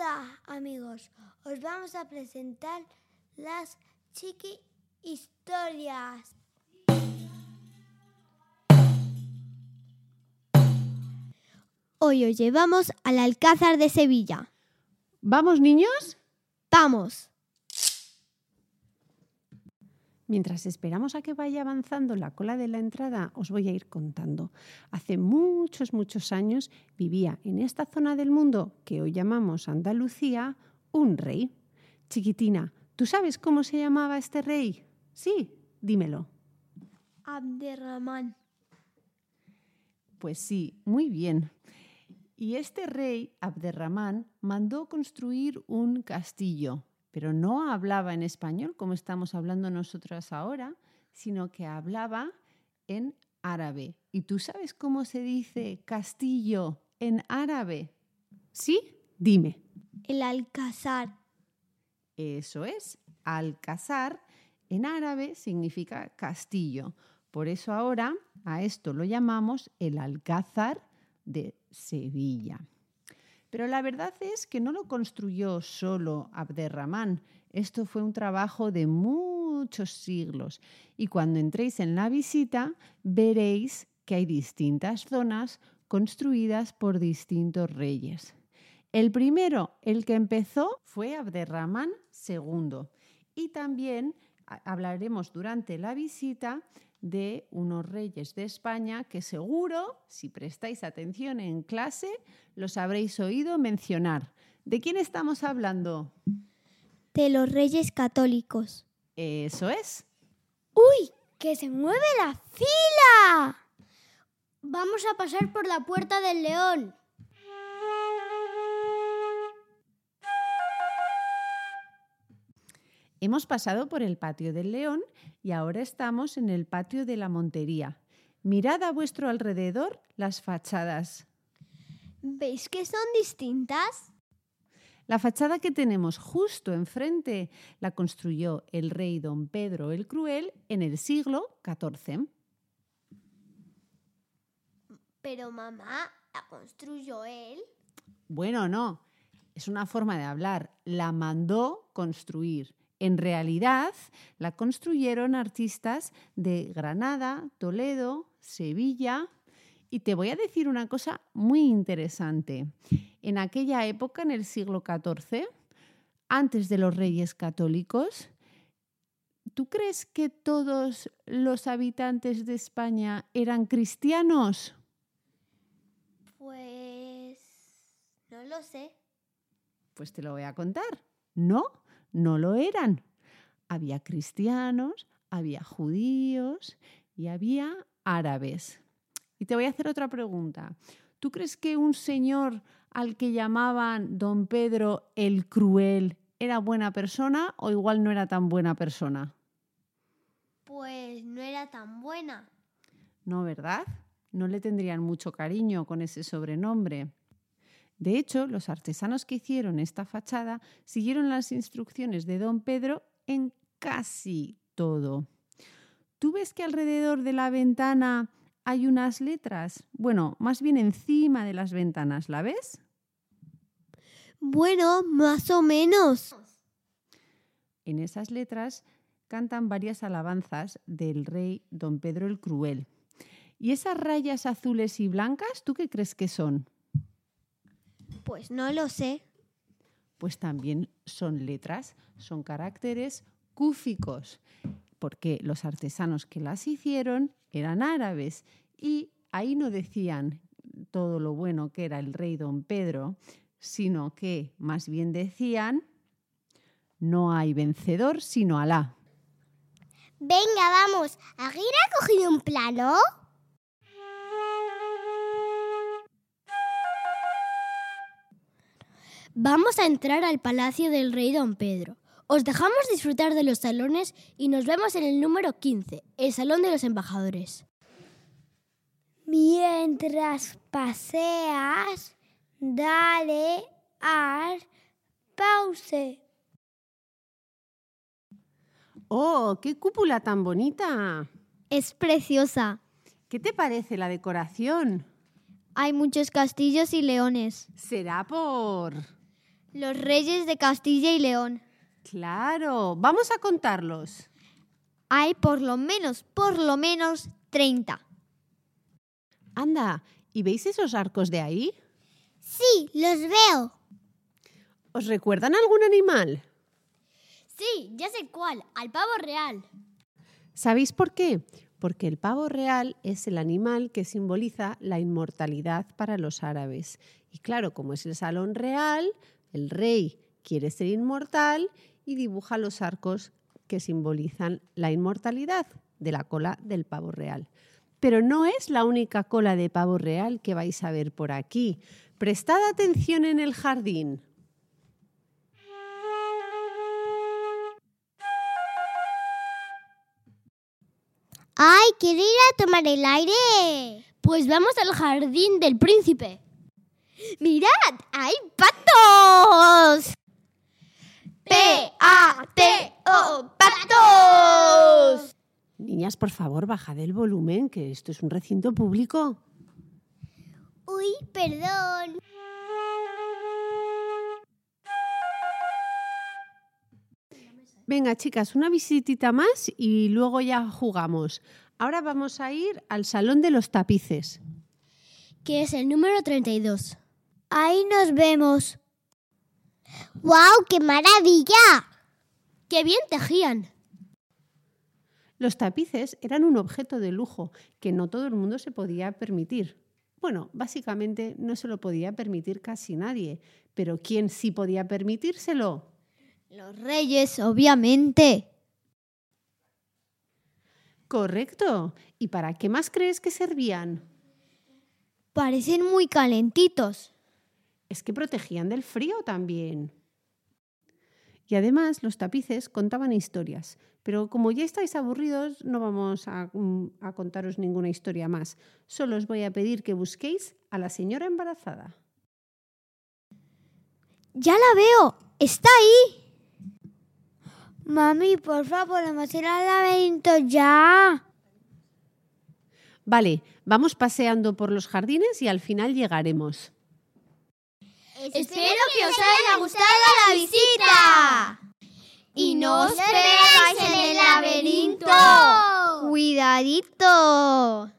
Hola amigos, os vamos a presentar las chiqui historias. Hoy os llevamos al Alcázar de Sevilla. ¿Vamos, niños? ¡Vamos! Mientras esperamos a que vaya avanzando la cola de la entrada, os voy a ir contando. Hace muchos, muchos años vivía en esta zona del mundo que hoy llamamos Andalucía un rey. Chiquitina, ¿tú sabes cómo se llamaba este rey? Sí, dímelo. Abderramán. Pues sí, muy bien. Y este rey, Abderramán, mandó construir un castillo, pero no hablaba en español como estamos hablando nosotras ahora, sino que hablaba en árabe. ¿Y tú sabes cómo se dice castillo en árabe? ¿Sí? Dime. El Alcázar. Eso es, Alcázar en árabe significa castillo. Por eso ahora a esto lo llamamos el Alcázar de Sevilla. Pero la verdad es que no lo construyó solo Abderramán. Esto fue un trabajo de muchos siglos. Y cuando entréis en la visita, veréis que hay distintas zonas construidas por distintos reyes. El primero, el que empezó, fue Abderramán II. Y también hablaremos durante la visita de unos reyes de España que seguro, si prestáis atención en clase, los habréis oído mencionar. ¿De quién estamos hablando? De los reyes católicos. Eso es. ¡Uy! ¡Que se mueve la fila! Vamos a pasar por la puerta del león. Hemos pasado por el patio del león y ahora estamos en el patio de la montería. Mirad a vuestro alrededor las fachadas. ¿Veis que son distintas? La fachada que tenemos justo enfrente la construyó el rey don Pedro el Cruel en el siglo XIV. Pero mamá, ¿la construyó él? Bueno, no. Es una forma de hablar. La mandó construir. En realidad, la construyeron artistas de Granada, Toledo, Sevilla. Y te voy a decir una cosa muy interesante. En aquella época, en el siglo XIV, antes de los reyes católicos, ¿tú crees que todos los habitantes de España eran cristianos? Pues no lo sé. Pues te lo voy a contar. No, no lo eran. Había cristianos, había judíos y había árabes. Y te voy a hacer otra pregunta. ¿Tú crees que un señor al que llamaban don Pedro el Cruel era buena persona o igual no era tan buena persona? Pues no era tan buena. No, ¿verdad? No le tendrían mucho cariño con ese sobrenombre. De hecho, los artesanos que hicieron esta fachada siguieron las instrucciones de don Pedro en casi todo. ¿Tú ves que alrededor de la ventana hay unas letras? Bueno, más bien encima de las ventanas, ¿la ves? Bueno, más o menos. En esas letras cantan varias alabanzas del rey don Pedro el Cruel. ¿Y esas rayas azules y blancas, tú qué crees que son? Pues no lo sé. Pues también son letras, son caracteres cúficos, porque los artesanos que las hicieron eran árabes y ahí no decían todo lo bueno que era el rey don Pedro, sino que más bien decían, no hay vencedor sino Alá. Venga, vamos. ¿Aguirre ha cogido un plano? Vamos a entrar al palacio del rey don Pedro. Os dejamos disfrutar de los salones y nos vemos en el número 15, el Salón de los Embajadores. Mientras paseas, dale al pause. ¡Oh, qué cúpula tan bonita! Es preciosa. ¿Qué te parece la decoración? Hay muchos castillos y leones. Será por... Los reyes de Castilla y León. Claro, vamos a contarlos. Hay por lo menos, por lo menos 30. Anda, ¿y veis esos arcos de ahí? Sí, los veo. ¿Os recuerdan algún animal? Sí, ya sé cuál, al pavo real. ¿Sabéis por qué? Porque el pavo real es el animal que simboliza la inmortalidad para los árabes. Y claro, como es el salón real, el rey quiere ser inmortal y dibuja los arcos que simbolizan la inmortalidad de la cola del pavo real. Pero no es la única cola de pavo real que vais a ver por aquí. Prestad atención en el jardín. ¡Ay, quiero ir a tomar el aire! Pues vamos al jardín del príncipe. ¡Mirad! ¡Hay patos! ¡P-A-T-O! ¡Patos! Niñas, por favor, bajad el volumen, que esto es un recinto público. Uy, perdón. Venga, chicas, una visitita más y luego ya jugamos. Ahora vamos a ir al salón de los tapices. Que es el número 32. Ahí nos vemos. ¡Guau, qué maravilla! ¡Qué bien tejían! Los tapices eran un objeto de lujo que no todo el mundo se podía permitir. Bueno, básicamente no se lo podía permitir casi nadie, pero ¿quién sí podía permitírselo? Los reyes, obviamente. Correcto. ¿Y para qué más crees que servían? Parecen muy calentitos. Es que protegían del frío también. Y además los tapices contaban historias. Pero como ya estáis aburridos, no vamos a, mm, a contaros ninguna historia más. Solo os voy a pedir que busquéis a la señora embarazada. Ya la veo. Está ahí. Mami, por favor, podemos ir al laberinto ya. Vale, vamos paseando por los jardines y al final llegaremos. Espero que os haya gustado la visita. Y no os perdáis en el laberinto. Cuidadito.